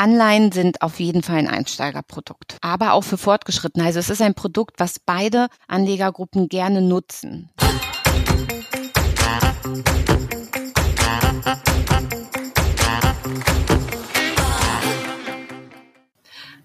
Anleihen sind auf jeden Fall ein Einsteigerprodukt, aber auch für Fortgeschrittene. Also es ist ein Produkt, was beide Anlegergruppen gerne nutzen.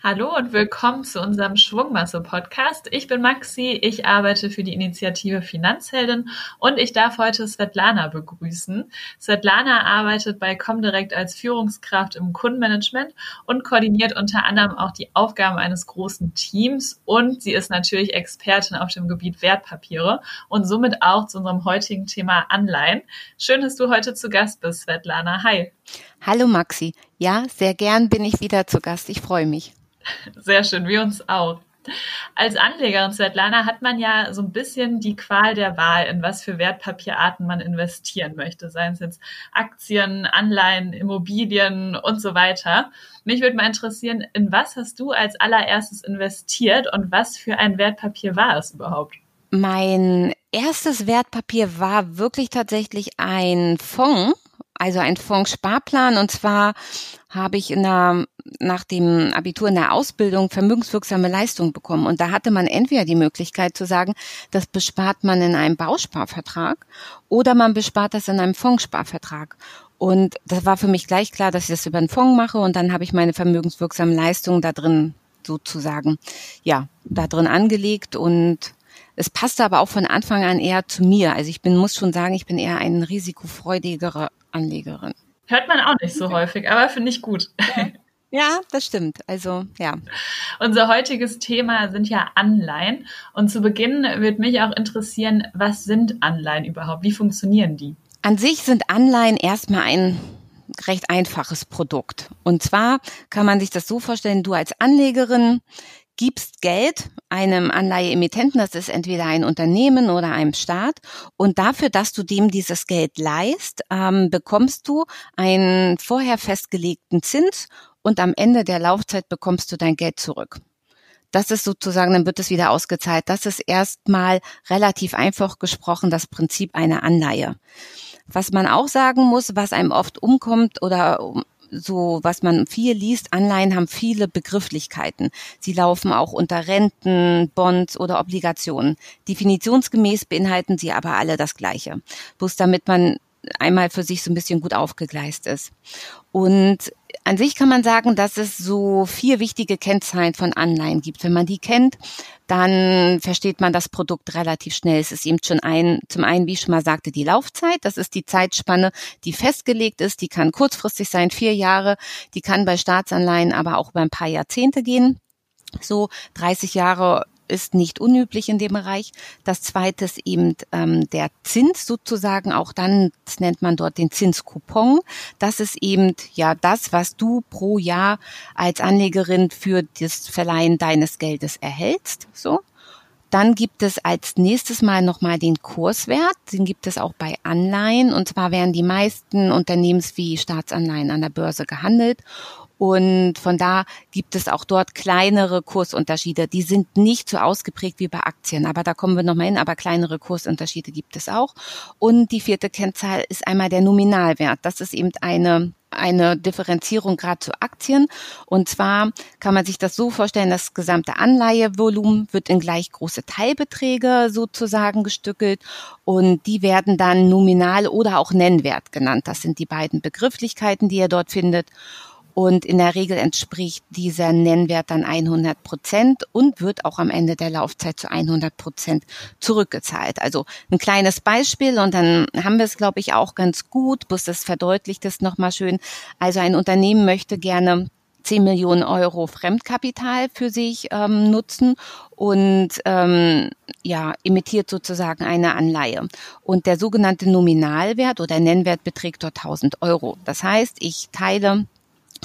Hallo und willkommen zu unserem Schwungmasse-Podcast. Ich bin Maxi, ich arbeite für die Initiative Finanzheldin und ich darf heute Svetlana begrüßen. Svetlana arbeitet bei Comdirect als Führungskraft im Kundenmanagement und koordiniert unter anderem auch die Aufgaben eines großen Teams und sie ist natürlich Expertin auf dem Gebiet Wertpapiere und somit auch zu unserem heutigen Thema Anleihen. Schön, dass du heute zu Gast bist, Svetlana. Hi. Hallo Maxi. Ja, sehr gern bin ich wieder zu Gast. Ich freue mich. Sehr schön, wir uns auch. Als Anlegerin Svetlana hat man ja so ein bisschen die Qual der Wahl, in was für Wertpapierarten man investieren möchte, seien es jetzt Aktien, Anleihen, Immobilien und so weiter. Mich würde mal interessieren, in was hast du als allererstes investiert und was für ein Wertpapier war es überhaupt? Mein erstes Wertpapier war wirklich tatsächlich ein Fonds, also ein Fondssparplan. Und zwar habe ich in der, nach dem Abitur in der Ausbildung vermögenswirksame Leistung bekommen. Und da hatte man entweder die Möglichkeit zu sagen, das bespart man in einem Bausparvertrag oder man bespart das in einem Fondssparvertrag. Und das war für mich gleich klar, dass ich das über einen Fonds mache und dann habe ich meine vermögenswirksame Leistung da drin sozusagen, ja, da drin angelegt und es passte aber auch von Anfang an eher zu mir. Also ich bin, muss schon sagen, ich bin eher eine risikofreudigere Anlegerin. Hört man auch nicht so häufig, aber finde ich gut. Ja, das stimmt. Also, ja. Unser heutiges Thema sind ja Anleihen. Und zu Beginn wird mich auch interessieren, was sind Anleihen überhaupt? Wie funktionieren die? An sich sind Anleihen erstmal ein recht einfaches Produkt. Und zwar kann man sich das so vorstellen, du als Anlegerin gibst Geld einem Anleiheemittenten, das ist entweder ein Unternehmen oder einem Staat, und dafür, dass du dem dieses Geld leist, ähm, bekommst du einen vorher festgelegten Zins und am Ende der Laufzeit bekommst du dein Geld zurück. Das ist sozusagen, dann wird es wieder ausgezahlt. Das ist erstmal relativ einfach gesprochen das Prinzip einer Anleihe. Was man auch sagen muss, was einem oft umkommt oder so, was man viel liest, Anleihen haben viele Begrifflichkeiten. Sie laufen auch unter Renten, Bonds oder Obligationen. Definitionsgemäß beinhalten sie aber alle das Gleiche. Bloß damit man einmal für sich so ein bisschen gut aufgegleist ist. Und an sich kann man sagen, dass es so vier wichtige Kennzahlen von Anleihen gibt. Wenn man die kennt, dann versteht man das Produkt relativ schnell. Es ist eben schon ein, zum einen, wie ich schon mal sagte, die Laufzeit. Das ist die Zeitspanne, die festgelegt ist. Die kann kurzfristig sein, vier Jahre. Die kann bei Staatsanleihen aber auch über ein paar Jahrzehnte gehen. So 30 Jahre ist nicht unüblich in dem Bereich. Das zweite ist eben ähm, der Zins sozusagen, auch dann, nennt man dort den Zinskupon. Das ist eben ja das, was du pro Jahr als Anlegerin für das Verleihen deines Geldes erhältst. So. Dann gibt es als nächstes Mal nochmal den Kurswert. Den gibt es auch bei Anleihen. Und zwar werden die meisten Unternehmens- wie Staatsanleihen an der Börse gehandelt. Und von da gibt es auch dort kleinere Kursunterschiede. Die sind nicht so ausgeprägt wie bei Aktien, aber da kommen wir nochmal hin. Aber kleinere Kursunterschiede gibt es auch. Und die vierte Kennzahl ist einmal der Nominalwert. Das ist eben eine eine Differenzierung gerade zu Aktien. Und zwar kann man sich das so vorstellen, das gesamte Anleihevolumen wird in gleich große Teilbeträge sozusagen gestückelt und die werden dann nominal oder auch Nennwert genannt. Das sind die beiden Begrifflichkeiten, die ihr dort findet. Und in der Regel entspricht dieser Nennwert dann 100 Prozent und wird auch am Ende der Laufzeit zu 100 Prozent zurückgezahlt. Also ein kleines Beispiel und dann haben wir es, glaube ich, auch ganz gut. Bloß das verdeutlicht es nochmal schön. Also ein Unternehmen möchte gerne 10 Millionen Euro Fremdkapital für sich ähm, nutzen und ähm, ja, emittiert sozusagen eine Anleihe. Und der sogenannte Nominalwert oder Nennwert beträgt dort 1000 Euro. Das heißt, ich teile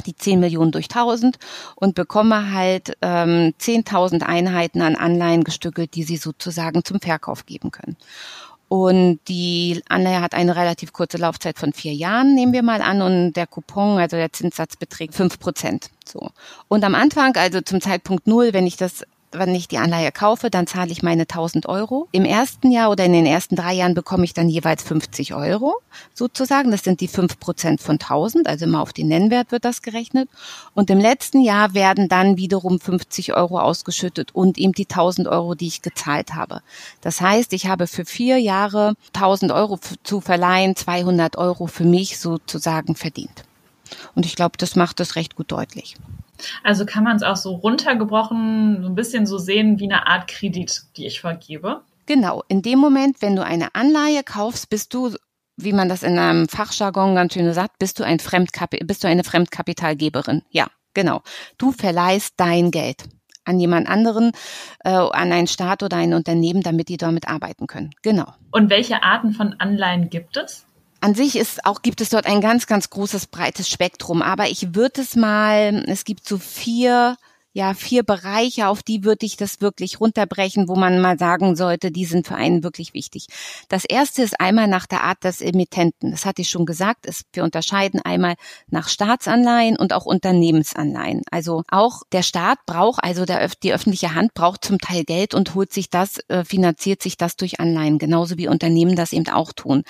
die 10 Millionen durch 1000 und bekomme halt ähm, 10.000 Einheiten an Anleihen gestückelt, die sie sozusagen zum Verkauf geben können. Und die Anleihe hat eine relativ kurze Laufzeit von vier Jahren, nehmen wir mal an, und der Coupon, also der Zinssatz beträgt fünf Prozent. So. Und am Anfang, also zum Zeitpunkt null, wenn ich das wenn ich die Anleihe kaufe, dann zahle ich meine 1000 Euro. Im ersten Jahr oder in den ersten drei Jahren bekomme ich dann jeweils 50 Euro sozusagen. Das sind die fünf Prozent von 1000, also immer auf den Nennwert wird das gerechnet. Und im letzten Jahr werden dann wiederum 50 Euro ausgeschüttet und eben die 1000 Euro, die ich gezahlt habe. Das heißt, ich habe für vier Jahre 1000 Euro zu verleihen, 200 Euro für mich sozusagen verdient. Und ich glaube, das macht das recht gut deutlich. Also kann man es auch so runtergebrochen so ein bisschen so sehen wie eine Art Kredit, die ich vergebe. Genau. In dem Moment, wenn du eine Anleihe kaufst, bist du wie man das in einem Fachjargon ganz schön sagt, bist du ein Fremdkapital, bist du eine Fremdkapitalgeberin. Ja, genau. Du verleihst dein Geld an jemand anderen, äh, an einen Staat oder ein Unternehmen, damit die damit arbeiten können. Genau. Und welche Arten von Anleihen gibt es? An sich ist auch, gibt es dort ein ganz, ganz großes, breites Spektrum. Aber ich würde es mal, es gibt so vier ja vier Bereiche, auf die würde ich das wirklich runterbrechen, wo man mal sagen sollte, die sind für einen wirklich wichtig. Das erste ist einmal nach der Art des Emittenten. Das hatte ich schon gesagt. Es, wir unterscheiden einmal nach Staatsanleihen und auch Unternehmensanleihen. Also auch der Staat braucht, also der, die öffentliche Hand braucht zum Teil Geld und holt sich das, äh, finanziert sich das durch Anleihen, genauso wie Unternehmen das eben auch tun.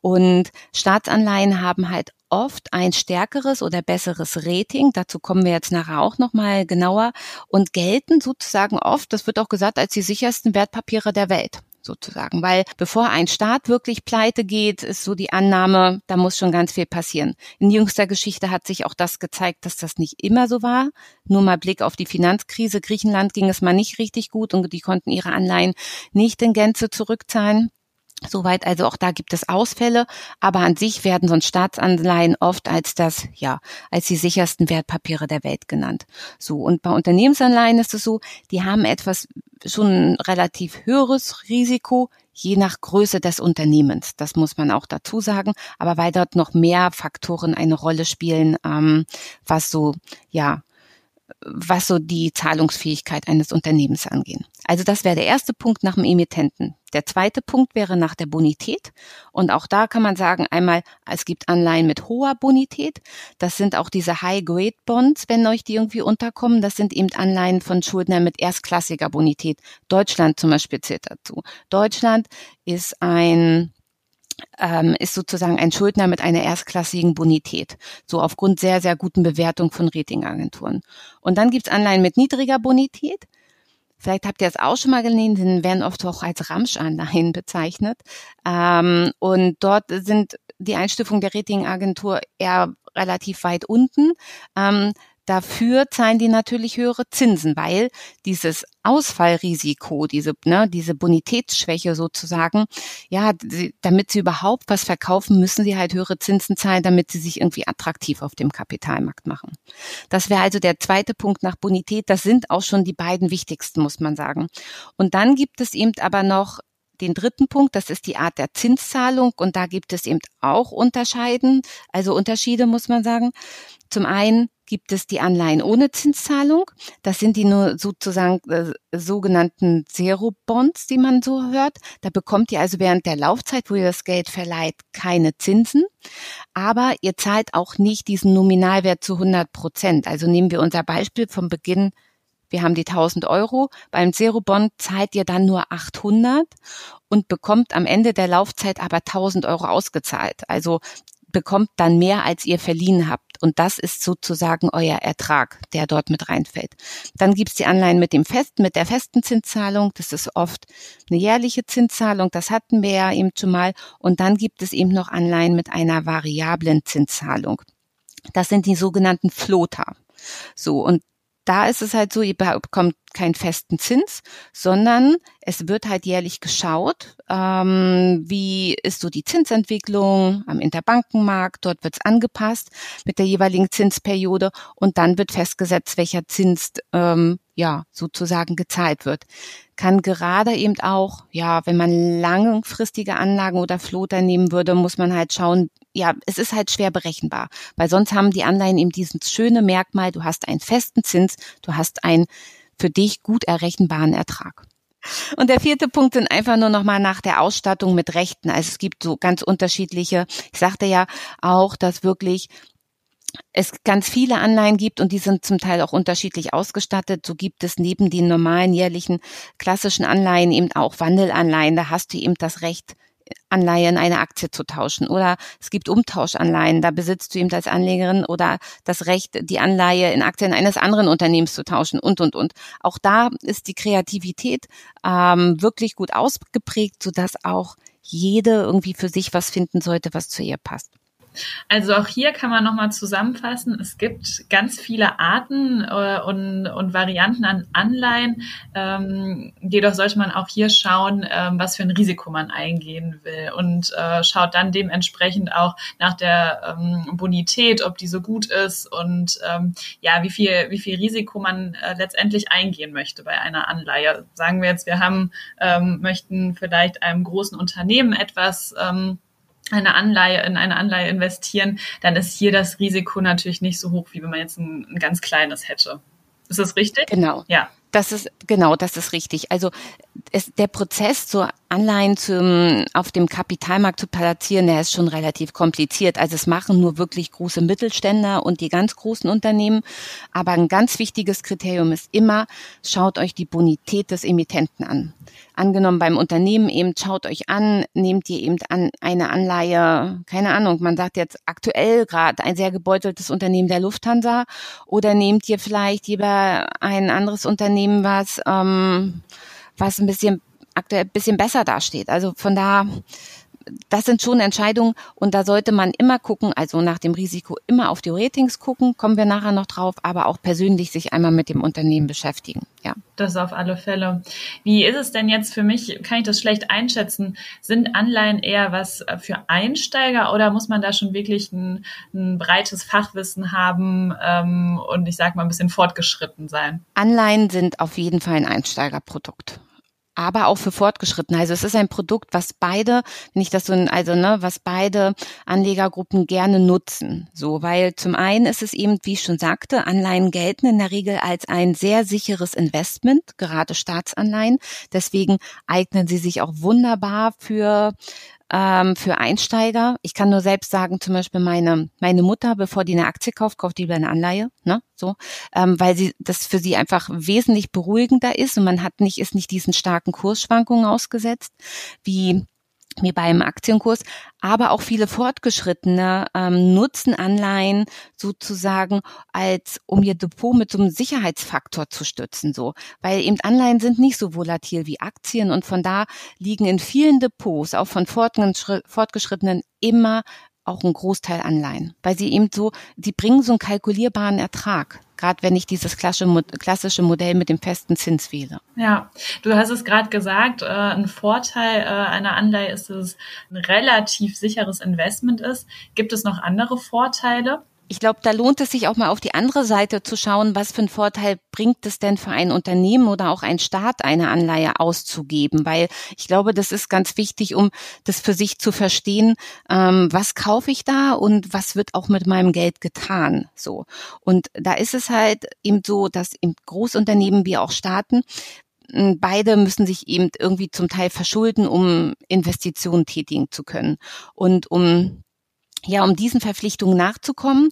Und Staatsanleihen haben halt oft ein stärkeres oder besseres Rating. Dazu kommen wir jetzt nachher auch nochmal genauer und gelten sozusagen oft, das wird auch gesagt, als die sichersten Wertpapiere der Welt sozusagen, weil bevor ein Staat wirklich pleite geht, ist so die Annahme, da muss schon ganz viel passieren. In jüngster Geschichte hat sich auch das gezeigt, dass das nicht immer so war. Nur mal Blick auf die Finanzkrise. Griechenland ging es mal nicht richtig gut und die konnten ihre Anleihen nicht in Gänze zurückzahlen. Soweit, also auch da gibt es Ausfälle, aber an sich werden sonst Staatsanleihen oft als das, ja, als die sichersten Wertpapiere der Welt genannt. So. Und bei Unternehmensanleihen ist es so, die haben etwas schon relativ höheres Risiko, je nach Größe des Unternehmens. Das muss man auch dazu sagen. Aber weil dort noch mehr Faktoren eine Rolle spielen, ähm, was so, ja, was so die Zahlungsfähigkeit eines Unternehmens angehen. Also das wäre der erste Punkt nach dem Emittenten. Der zweite Punkt wäre nach der Bonität. Und auch da kann man sagen, einmal, es gibt Anleihen mit hoher Bonität. Das sind auch diese High-Grade-Bonds, wenn euch die irgendwie unterkommen. Das sind eben Anleihen von Schuldnern mit erstklassiger Bonität. Deutschland zum Beispiel zählt dazu. Deutschland ist ein ähm, ist sozusagen ein Schuldner mit einer erstklassigen Bonität, so aufgrund sehr, sehr guten Bewertung von Ratingagenturen. Und dann gibt's Anleihen mit niedriger Bonität. Vielleicht habt ihr es auch schon mal gelesen, die werden oft auch als Ramschanleihen bezeichnet. Ähm, und dort sind die Einstufung der Ratingagentur eher relativ weit unten. Ähm, Dafür zahlen die natürlich höhere Zinsen, weil dieses Ausfallrisiko, diese, ne, diese Bonitätsschwäche sozusagen, ja, damit sie überhaupt was verkaufen, müssen sie halt höhere Zinsen zahlen, damit sie sich irgendwie attraktiv auf dem Kapitalmarkt machen. Das wäre also der zweite Punkt nach Bonität. Das sind auch schon die beiden wichtigsten, muss man sagen. Und dann gibt es eben aber noch den dritten Punkt, das ist die Art der Zinszahlung und da gibt es eben auch Unterscheiden, also Unterschiede muss man sagen. Zum einen gibt es die Anleihen ohne Zinszahlung. Das sind die nur sozusagen äh, sogenannten Zero-Bonds, die man so hört. Da bekommt ihr also während der Laufzeit, wo ihr das Geld verleiht, keine Zinsen. Aber ihr zahlt auch nicht diesen Nominalwert zu 100 Prozent. Also nehmen wir unser Beispiel vom Beginn wir haben die 1000 Euro. Beim Zero-Bond zahlt ihr dann nur 800 und bekommt am Ende der Laufzeit aber 1000 Euro ausgezahlt. Also bekommt dann mehr, als ihr verliehen habt. Und das ist sozusagen euer Ertrag, der dort mit reinfällt. Dann gibt's die Anleihen mit dem festen, mit der festen Zinszahlung. Das ist oft eine jährliche Zinszahlung. Das hatten wir ja eben schon mal. Und dann gibt es eben noch Anleihen mit einer variablen Zinszahlung. Das sind die sogenannten Floater. So, und da ist es halt so, ihr bekommt keinen festen Zins, sondern es wird halt jährlich geschaut, ähm, wie ist so die Zinsentwicklung am Interbankenmarkt, dort wird es angepasst mit der jeweiligen Zinsperiode und dann wird festgesetzt, welcher Zins ähm, ja sozusagen gezahlt wird. Kann gerade eben auch, ja, wenn man langfristige Anlagen oder Floater nehmen würde, muss man halt schauen, ja, es ist halt schwer berechenbar, weil sonst haben die Anleihen eben dieses schöne Merkmal, du hast einen festen Zins, du hast einen für dich gut errechenbaren Ertrag. Und der vierte Punkt sind einfach nur nochmal nach der Ausstattung mit Rechten. Also es gibt so ganz unterschiedliche, ich sagte ja auch, dass wirklich es ganz viele Anleihen gibt und die sind zum Teil auch unterschiedlich ausgestattet. So gibt es neben den normalen jährlichen klassischen Anleihen eben auch Wandelanleihen. Da hast du eben das Recht, Anleihe in eine Aktie zu tauschen. Oder es gibt Umtauschanleihen, da besitzt du eben als Anlegerin oder das Recht, die Anleihe in Aktien eines anderen Unternehmens zu tauschen und, und, und. Auch da ist die Kreativität ähm, wirklich gut ausgeprägt, sodass auch jede irgendwie für sich was finden sollte, was zu ihr passt. Also auch hier kann man nochmal zusammenfassen, es gibt ganz viele Arten äh, und, und Varianten an Anleihen. Ähm, jedoch sollte man auch hier schauen, ähm, was für ein Risiko man eingehen will und äh, schaut dann dementsprechend auch nach der ähm, Bonität, ob die so gut ist und ähm, ja, wie viel, wie viel Risiko man äh, letztendlich eingehen möchte bei einer Anleihe. Sagen wir jetzt, wir haben, ähm, möchten vielleicht einem großen Unternehmen etwas ähm, eine Anleihe in eine Anleihe investieren, dann ist hier das Risiko natürlich nicht so hoch, wie wenn man jetzt ein, ein ganz kleines hätte. Ist das richtig? Genau. Ja. Das ist genau, das ist richtig. Also es, der Prozess, so Anleihen zum, auf dem Kapitalmarkt zu platzieren, der ist schon relativ kompliziert. Also es machen nur wirklich große Mittelständler und die ganz großen Unternehmen. Aber ein ganz wichtiges Kriterium ist immer, schaut euch die Bonität des Emittenten an angenommen beim Unternehmen eben, schaut euch an, nehmt ihr eben an eine Anleihe, keine Ahnung, man sagt jetzt aktuell gerade ein sehr gebeuteltes Unternehmen der Lufthansa oder nehmt ihr vielleicht lieber ein anderes Unternehmen, was, ähm, was ein bisschen aktuell ein bisschen besser dasteht. Also von da das sind schon Entscheidungen und da sollte man immer gucken, also nach dem Risiko immer auf die Ratings gucken, kommen wir nachher noch drauf, aber auch persönlich sich einmal mit dem Unternehmen beschäftigen. Ja. Das auf alle Fälle. Wie ist es denn jetzt für mich, kann ich das schlecht einschätzen? Sind Anleihen eher was für Einsteiger oder muss man da schon wirklich ein, ein breites Fachwissen haben ähm, und ich sag mal ein bisschen fortgeschritten sein? Anleihen sind auf jeden Fall ein Einsteigerprodukt aber auch für Fortgeschrittene. Also es ist ein Produkt, was beide, nicht das so, also ne, was beide Anlegergruppen gerne nutzen. So, weil zum einen ist es eben, wie ich schon sagte, Anleihen gelten in der Regel als ein sehr sicheres Investment, gerade Staatsanleihen. Deswegen eignen sie sich auch wunderbar für ähm, für Einsteiger. Ich kann nur selbst sagen, zum Beispiel meine, meine Mutter, bevor die eine Aktie kauft, kauft die lieber eine Anleihe, ne? So, ähm, weil sie das für sie einfach wesentlich beruhigender ist und man hat nicht, ist nicht diesen starken Kursschwankungen ausgesetzt, wie wie beim Aktienkurs, aber auch viele Fortgeschrittene ähm, nutzen Anleihen sozusagen als, um ihr Depot mit so einem Sicherheitsfaktor zu stützen, so, weil eben Anleihen sind nicht so volatil wie Aktien und von da liegen in vielen Depots, auch von Fortgeschrittenen, immer auch ein Großteil Anleihen, weil sie eben so, die bringen so einen kalkulierbaren Ertrag gerade wenn ich dieses klassische Modell mit dem festen Zins wähle. Ja, du hast es gerade gesagt, äh, ein Vorteil äh, einer Anleihe ist, dass es ein relativ sicheres Investment ist. Gibt es noch andere Vorteile? Ich glaube, da lohnt es sich auch mal auf die andere Seite zu schauen, was für einen Vorteil bringt es denn für ein Unternehmen oder auch ein Staat, eine Anleihe auszugeben. Weil ich glaube, das ist ganz wichtig, um das für sich zu verstehen, ähm, was kaufe ich da und was wird auch mit meinem Geld getan. So. Und da ist es halt eben so, dass im Großunternehmen wie auch Staaten beide müssen sich eben irgendwie zum Teil verschulden, um Investitionen tätigen zu können. Und um ja, um diesen Verpflichtungen nachzukommen,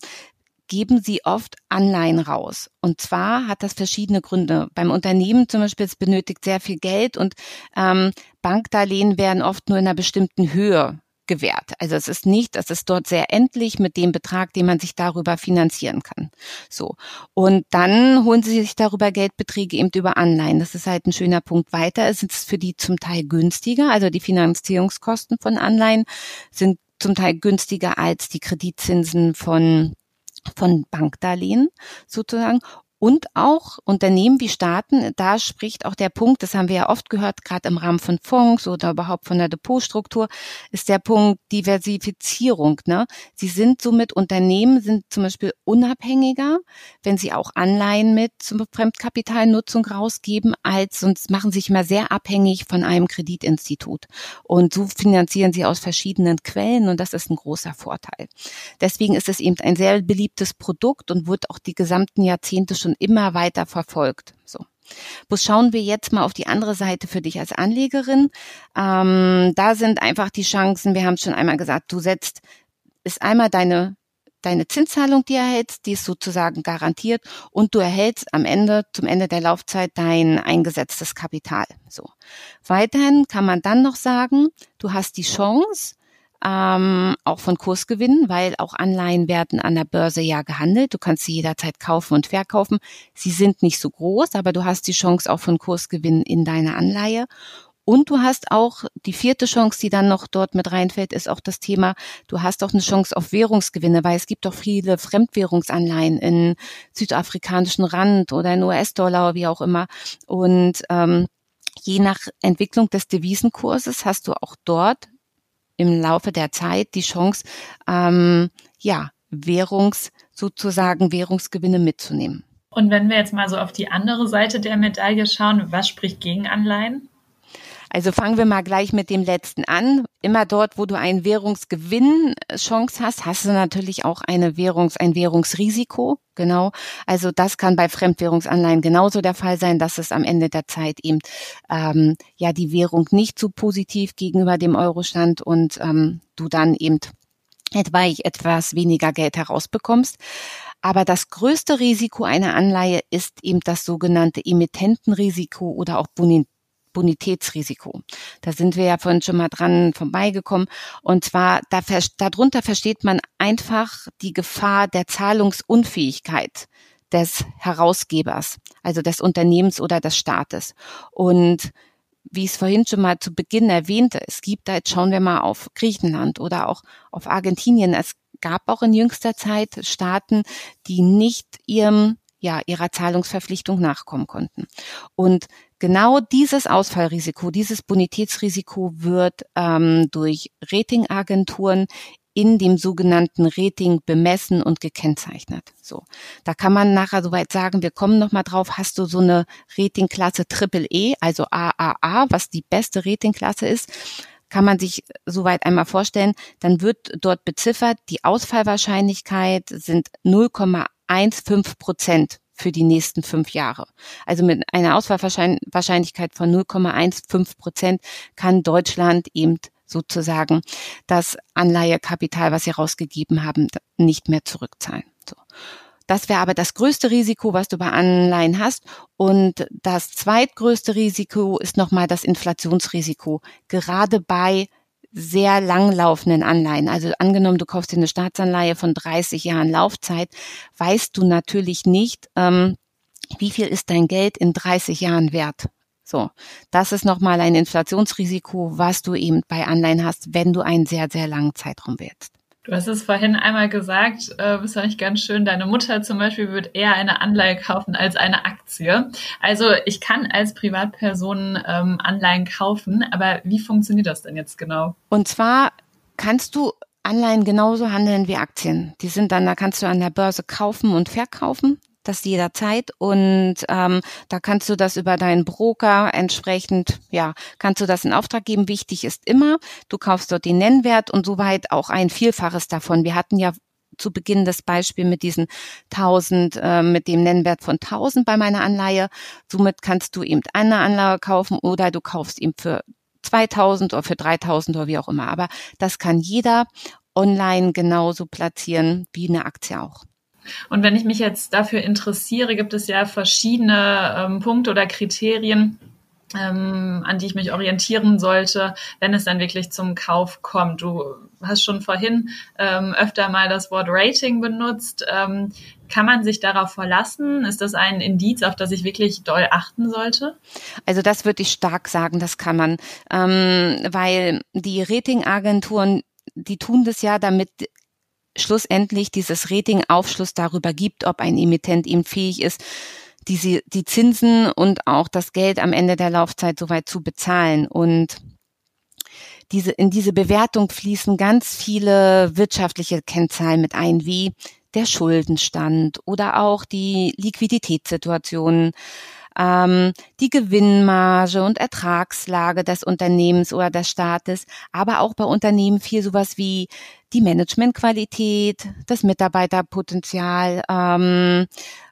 geben sie oft Anleihen raus. Und zwar hat das verschiedene Gründe. Beim Unternehmen zum Beispiel, es benötigt sehr viel Geld und ähm, Bankdarlehen werden oft nur in einer bestimmten Höhe gewährt. Also es ist nicht, es ist dort sehr endlich mit dem Betrag, den man sich darüber finanzieren kann. So. Und dann holen sie sich darüber Geldbeträge eben über Anleihen. Das ist halt ein schöner Punkt weiter. Es ist für die zum Teil günstiger. Also die Finanzierungskosten von Anleihen sind zum Teil günstiger als die Kreditzinsen von von Bankdarlehen sozusagen und auch Unternehmen wie Staaten, da spricht auch der Punkt, das haben wir ja oft gehört, gerade im Rahmen von Fonds oder überhaupt von der Depotstruktur, ist der Punkt Diversifizierung. Ne? Sie sind somit Unternehmen, sind zum Beispiel unabhängiger, wenn sie auch Anleihen mit Fremdkapitalnutzung rausgeben, als sonst machen sich immer sehr abhängig von einem Kreditinstitut. Und so finanzieren sie aus verschiedenen Quellen und das ist ein großer Vorteil. Deswegen ist es eben ein sehr beliebtes Produkt und wird auch die gesamten Jahrzehnte schon schon immer weiter verfolgt. So. Bloß schauen wir jetzt mal auf die andere Seite für dich als Anlegerin. Ähm, da sind einfach die Chancen, wir haben es schon einmal gesagt, du setzt, ist einmal deine deine Zinszahlung, die erhältst, die ist sozusagen garantiert und du erhältst am Ende, zum Ende der Laufzeit dein eingesetztes Kapital. So. Weiterhin kann man dann noch sagen, du hast die Chance, ähm, auch von Kursgewinnen, weil auch Anleihen werden an der Börse ja gehandelt. Du kannst sie jederzeit kaufen und verkaufen. Sie sind nicht so groß, aber du hast die Chance auch von Kursgewinnen in deine Anleihe. Und du hast auch die vierte Chance, die dann noch dort mit reinfällt, ist auch das Thema, du hast auch eine Chance auf Währungsgewinne, weil es gibt auch viele Fremdwährungsanleihen in südafrikanischen Rand oder in US-Dollar, wie auch immer. Und ähm, je nach Entwicklung des Devisenkurses hast du auch dort im Laufe der Zeit die Chance, ähm, ja, Währungs, sozusagen Währungsgewinne mitzunehmen. Und wenn wir jetzt mal so auf die andere Seite der Medaille schauen, was spricht gegen Anleihen? Also fangen wir mal gleich mit dem letzten an. Immer dort, wo du einen Währungsgewinnchance hast, hast du natürlich auch eine Währungs, ein Währungsrisiko. Genau. Also das kann bei Fremdwährungsanleihen genauso der Fall sein, dass es am Ende der Zeit eben ähm, ja die Währung nicht so positiv gegenüber dem Euro stand und ähm, du dann eben etwa etwas weniger Geld herausbekommst. Aber das größte Risiko einer Anleihe ist eben das sogenannte Emittentenrisiko oder auch Bonitätsrisiko. Da sind wir ja vorhin schon mal dran vorbeigekommen. Und zwar, da, darunter versteht man einfach die Gefahr der Zahlungsunfähigkeit des Herausgebers, also des Unternehmens oder des Staates. Und wie ich es vorhin schon mal zu Beginn erwähnte, es gibt da, jetzt schauen wir mal auf Griechenland oder auch auf Argentinien. Es gab auch in jüngster Zeit Staaten, die nicht ihrem ja, ihrer Zahlungsverpflichtung nachkommen konnten. Und Genau dieses Ausfallrisiko, dieses Bonitätsrisiko wird ähm, durch Ratingagenturen in dem sogenannten Rating bemessen und gekennzeichnet. So, da kann man nachher soweit sagen, wir kommen noch mal drauf. Hast du so eine Ratingklasse Triple E, also AAA, was die beste Ratingklasse ist? Kann man sich soweit einmal vorstellen? Dann wird dort beziffert, die Ausfallwahrscheinlichkeit sind 0,15 Prozent für die nächsten fünf Jahre. Also mit einer Auswahlwahrscheinlichkeit von 0,15 Prozent kann Deutschland eben sozusagen das Anleihekapital, was sie rausgegeben haben, nicht mehr zurückzahlen. So. Das wäre aber das größte Risiko, was du bei Anleihen hast. Und das zweitgrößte Risiko ist nochmal das Inflationsrisiko. Gerade bei sehr langlaufenden Anleihen. Also angenommen, du kaufst dir eine Staatsanleihe von 30 Jahren Laufzeit, weißt du natürlich nicht, ähm, wie viel ist dein Geld in 30 Jahren wert. So, das ist nochmal ein Inflationsrisiko, was du eben bei Anleihen hast, wenn du einen sehr, sehr langen Zeitraum wählst. Du hast es vorhin einmal gesagt, äh, das fand ich ganz schön. Deine Mutter zum Beispiel wird eher eine Anleihe kaufen als eine Aktie. Also ich kann als Privatperson ähm, Anleihen kaufen, aber wie funktioniert das denn jetzt genau? Und zwar kannst du Anleihen genauso handeln wie Aktien. Die sind dann, da kannst du an der Börse kaufen und verkaufen das jederzeit und ähm, da kannst du das über deinen Broker entsprechend, ja, kannst du das in Auftrag geben. Wichtig ist immer, du kaufst dort den Nennwert und soweit auch ein Vielfaches davon. Wir hatten ja zu Beginn das Beispiel mit diesen 1000, äh, mit dem Nennwert von 1000 bei meiner Anleihe. Somit kannst du eben eine Anleihe kaufen oder du kaufst eben für 2000 oder für 3000 oder wie auch immer. Aber das kann jeder online genauso platzieren wie eine Aktie auch. Und wenn ich mich jetzt dafür interessiere, gibt es ja verschiedene ähm, Punkte oder Kriterien, ähm, an die ich mich orientieren sollte, wenn es dann wirklich zum Kauf kommt. Du hast schon vorhin ähm, öfter mal das Wort Rating benutzt. Ähm, kann man sich darauf verlassen? Ist das ein Indiz, auf das ich wirklich doll achten sollte? Also das würde ich stark sagen, das kann man, ähm, weil die Ratingagenturen die tun das ja, damit schlussendlich dieses Rating Aufschluss darüber gibt, ob ein Emittent ihm fähig ist, diese, die Zinsen und auch das Geld am Ende der Laufzeit soweit zu bezahlen. Und diese, in diese Bewertung fließen ganz viele wirtschaftliche Kennzahlen mit ein, wie der Schuldenstand oder auch die Liquiditätssituation, ähm, die Gewinnmarge und Ertragslage des Unternehmens oder des Staates, aber auch bei Unternehmen viel sowas wie die Managementqualität, das Mitarbeiterpotenzial, ähm,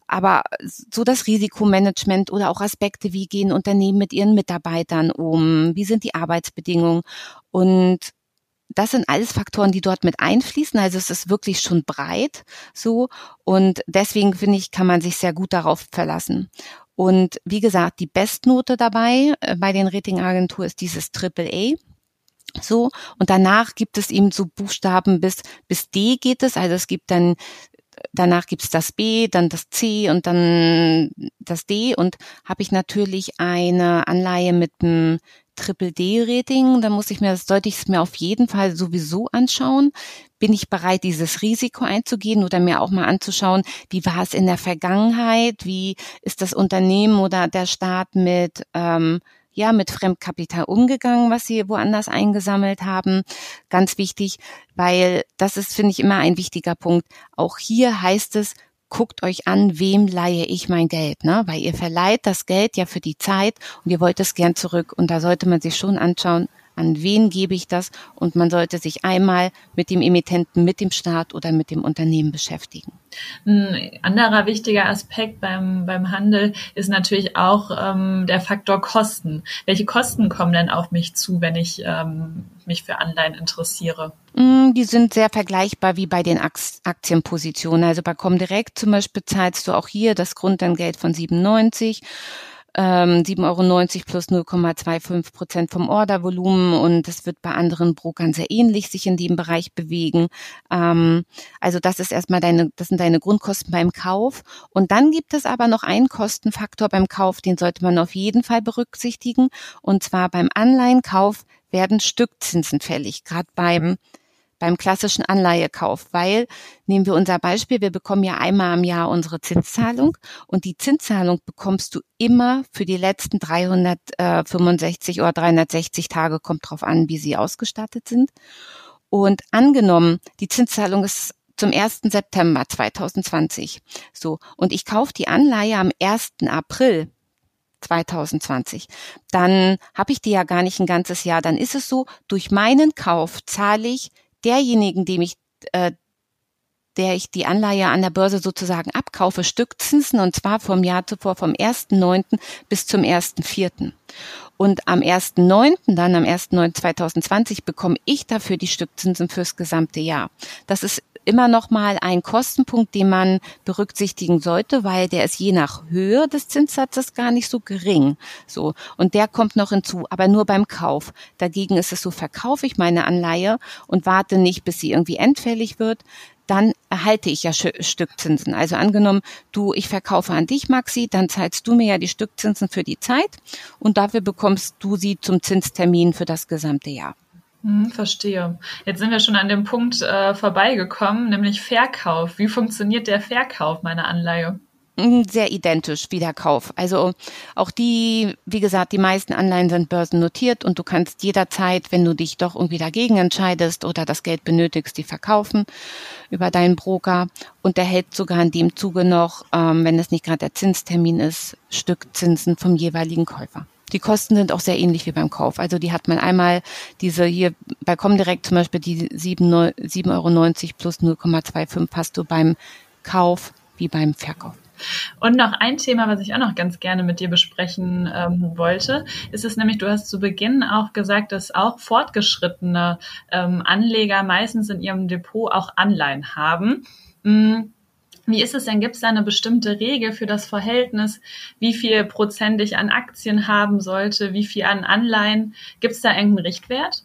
aber so das Risikomanagement oder auch Aspekte, wie gehen Unternehmen mit ihren Mitarbeitern um, wie sind die Arbeitsbedingungen und das sind alles Faktoren, die dort mit einfließen. Also es ist wirklich schon breit so. Und deswegen finde ich, kann man sich sehr gut darauf verlassen. Und wie gesagt, die Bestnote dabei äh, bei den Ratingagenturen ist dieses Triple A. So, und danach gibt es eben so Buchstaben bis, bis D geht es. Also es gibt dann danach gibt's das B, dann das C und dann das D und habe ich natürlich eine Anleihe mit einem Triple D-Rating, dann muss ich mir das sollte ich mir auf jeden Fall sowieso anschauen. Bin ich bereit, dieses Risiko einzugehen oder mir auch mal anzuschauen, wie war es in der Vergangenheit, wie ist das Unternehmen oder der Staat mit ähm, ja mit Fremdkapital umgegangen, was sie woanders eingesammelt haben. Ganz wichtig, weil das ist, finde ich, immer ein wichtiger Punkt. Auch hier heißt es, guckt euch an, wem leihe ich mein Geld, ne? Weil ihr verleiht das Geld ja für die Zeit und ihr wollt es gern zurück. Und da sollte man sich schon anschauen, an wen gebe ich das? Und man sollte sich einmal mit dem Emittenten, mit dem Staat oder mit dem Unternehmen beschäftigen. Ein anderer wichtiger Aspekt beim, beim Handel ist natürlich auch ähm, der Faktor Kosten. Welche Kosten kommen denn auf mich zu, wenn ich ähm, mich für Anleihen interessiere? Mm, die sind sehr vergleichbar wie bei den Aktienpositionen. Also bei Comdirect zum Beispiel zahlst du auch hier das Grundentgelt von 97 ähm, 7,90 Euro plus 0,25 Prozent vom Ordervolumen und das wird bei anderen Brokern sehr ähnlich sich in dem Bereich bewegen. Ähm, also das ist erstmal deine, das sind deine Grundkosten beim Kauf. Und dann gibt es aber noch einen Kostenfaktor beim Kauf, den sollte man auf jeden Fall berücksichtigen. Und zwar beim Anleihenkauf werden Stückzinsen fällig, gerade beim beim klassischen Anleihekauf, weil nehmen wir unser Beispiel, wir bekommen ja einmal im Jahr unsere Zinszahlung und die Zinszahlung bekommst du immer für die letzten 365 oder 360 Tage, kommt drauf an, wie sie ausgestattet sind. Und angenommen, die Zinszahlung ist zum 1. September 2020. So. Und ich kaufe die Anleihe am 1. April 2020. Dann habe ich die ja gar nicht ein ganzes Jahr. Dann ist es so, durch meinen Kauf zahle ich derjenigen, dem ich, äh, der ich die Anleihe an der Börse sozusagen abkaufe, Stückzinsen und zwar vom Jahr zuvor vom 1.9. bis zum 1.4. Und am 1.9., dann am 1.9.2020 bekomme ich dafür die Stückzinsen fürs gesamte Jahr. Das ist immer noch mal ein Kostenpunkt, den man berücksichtigen sollte, weil der ist je nach Höhe des Zinssatzes gar nicht so gering. So. Und der kommt noch hinzu, aber nur beim Kauf. Dagegen ist es so, verkaufe ich meine Anleihe und warte nicht, bis sie irgendwie endfällig wird dann erhalte ich ja Stückzinsen. Also angenommen, du, ich verkaufe an dich, Maxi, dann zahlst du mir ja die Stückzinsen für die Zeit und dafür bekommst du sie zum Zinstermin für das gesamte Jahr. Hm, verstehe. Jetzt sind wir schon an dem Punkt äh, vorbeigekommen, nämlich Verkauf. Wie funktioniert der Verkauf meiner Anleihe? Hm, sehr identisch wie der Kauf. Also auch die, wie gesagt, die meisten Anleihen sind börsennotiert und du kannst jederzeit, wenn du dich doch irgendwie dagegen entscheidest oder das Geld benötigst, die verkaufen über deinen Broker und der hält sogar in dem Zuge noch, ähm, wenn es nicht gerade der Zinstermin ist, Stückzinsen vom jeweiligen Käufer. Die Kosten sind auch sehr ähnlich wie beim Kauf. Also die hat man einmal diese hier bei Comdirect zum Beispiel die 7,90 Euro plus 0,25 hast du beim Kauf wie beim Verkauf. Und noch ein Thema, was ich auch noch ganz gerne mit dir besprechen ähm, wollte, ist es nämlich, du hast zu Beginn auch gesagt, dass auch fortgeschrittene ähm, Anleger meistens in ihrem Depot auch Anleihen haben. Mhm wie ist es denn? Gibt es da eine bestimmte Regel für das Verhältnis, wie viel Prozent ich an Aktien haben sollte, wie viel an Anleihen? Gibt es da irgendeinen Richtwert?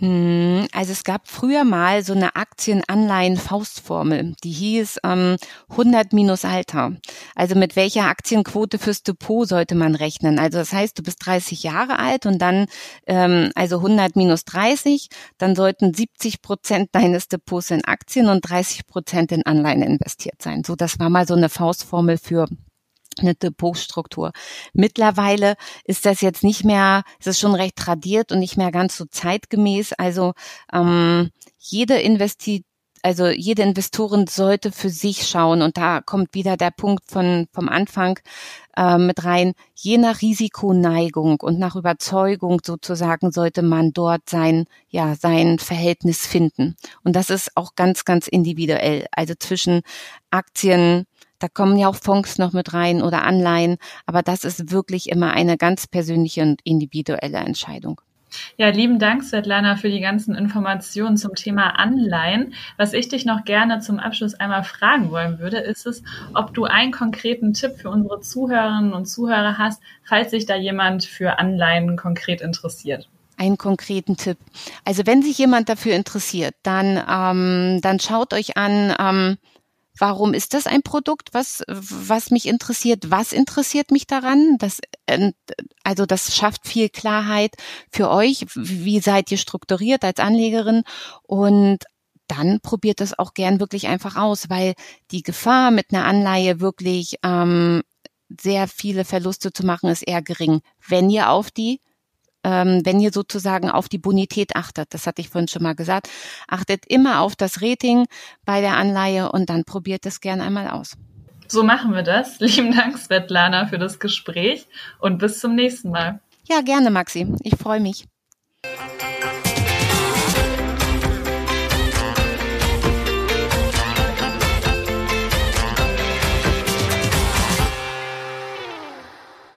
Hm, also es gab früher mal so eine Aktienanleihen-Faustformel, die hieß ähm, 100 minus Alter. Also mit welcher Aktienquote fürs Depot sollte man rechnen? Also das heißt, du bist 30 Jahre alt und dann ähm, also 100 minus 30, dann sollten 70 Prozent deines Depots in Aktien und 30 Prozent in Anleihen investiert sein. So, das war mal so eine Faustformel für eine Depotstruktur. Mittlerweile ist das jetzt nicht mehr, es ist schon recht tradiert und nicht mehr ganz so zeitgemäß. Also ähm, jede Investi also jede Investorin sollte für sich schauen und da kommt wieder der Punkt von vom Anfang äh, mit rein. Je nach Risikoneigung und nach Überzeugung sozusagen sollte man dort sein ja sein Verhältnis finden und das ist auch ganz ganz individuell. Also zwischen Aktien da kommen ja auch Fonds noch mit rein oder Anleihen, aber das ist wirklich immer eine ganz persönliche und individuelle Entscheidung. Ja, lieben Dank, Svetlana, für die ganzen Informationen zum Thema Anleihen. Was ich dich noch gerne zum Abschluss einmal fragen wollen würde, ist es, ob du einen konkreten Tipp für unsere Zuhörerinnen und Zuhörer hast, falls sich da jemand für Anleihen konkret interessiert einen konkreten Tipp. Also wenn sich jemand dafür interessiert, dann, ähm, dann schaut euch an, ähm, Warum ist das ein Produkt, was, was mich interessiert? Was interessiert mich daran? Das, äh, also das schafft viel Klarheit für euch. Wie seid ihr strukturiert als Anlegerin? Und dann probiert es auch gern wirklich einfach aus, weil die Gefahr mit einer Anleihe wirklich ähm, sehr viele Verluste zu machen ist eher gering, wenn ihr auf die ähm, wenn ihr sozusagen auf die Bonität achtet, das hatte ich vorhin schon mal gesagt, achtet immer auf das Rating bei der Anleihe und dann probiert es gern einmal aus. So machen wir das. Lieben Dank, Svetlana, für das Gespräch und bis zum nächsten Mal. Ja, gerne, Maxi. Ich freue mich.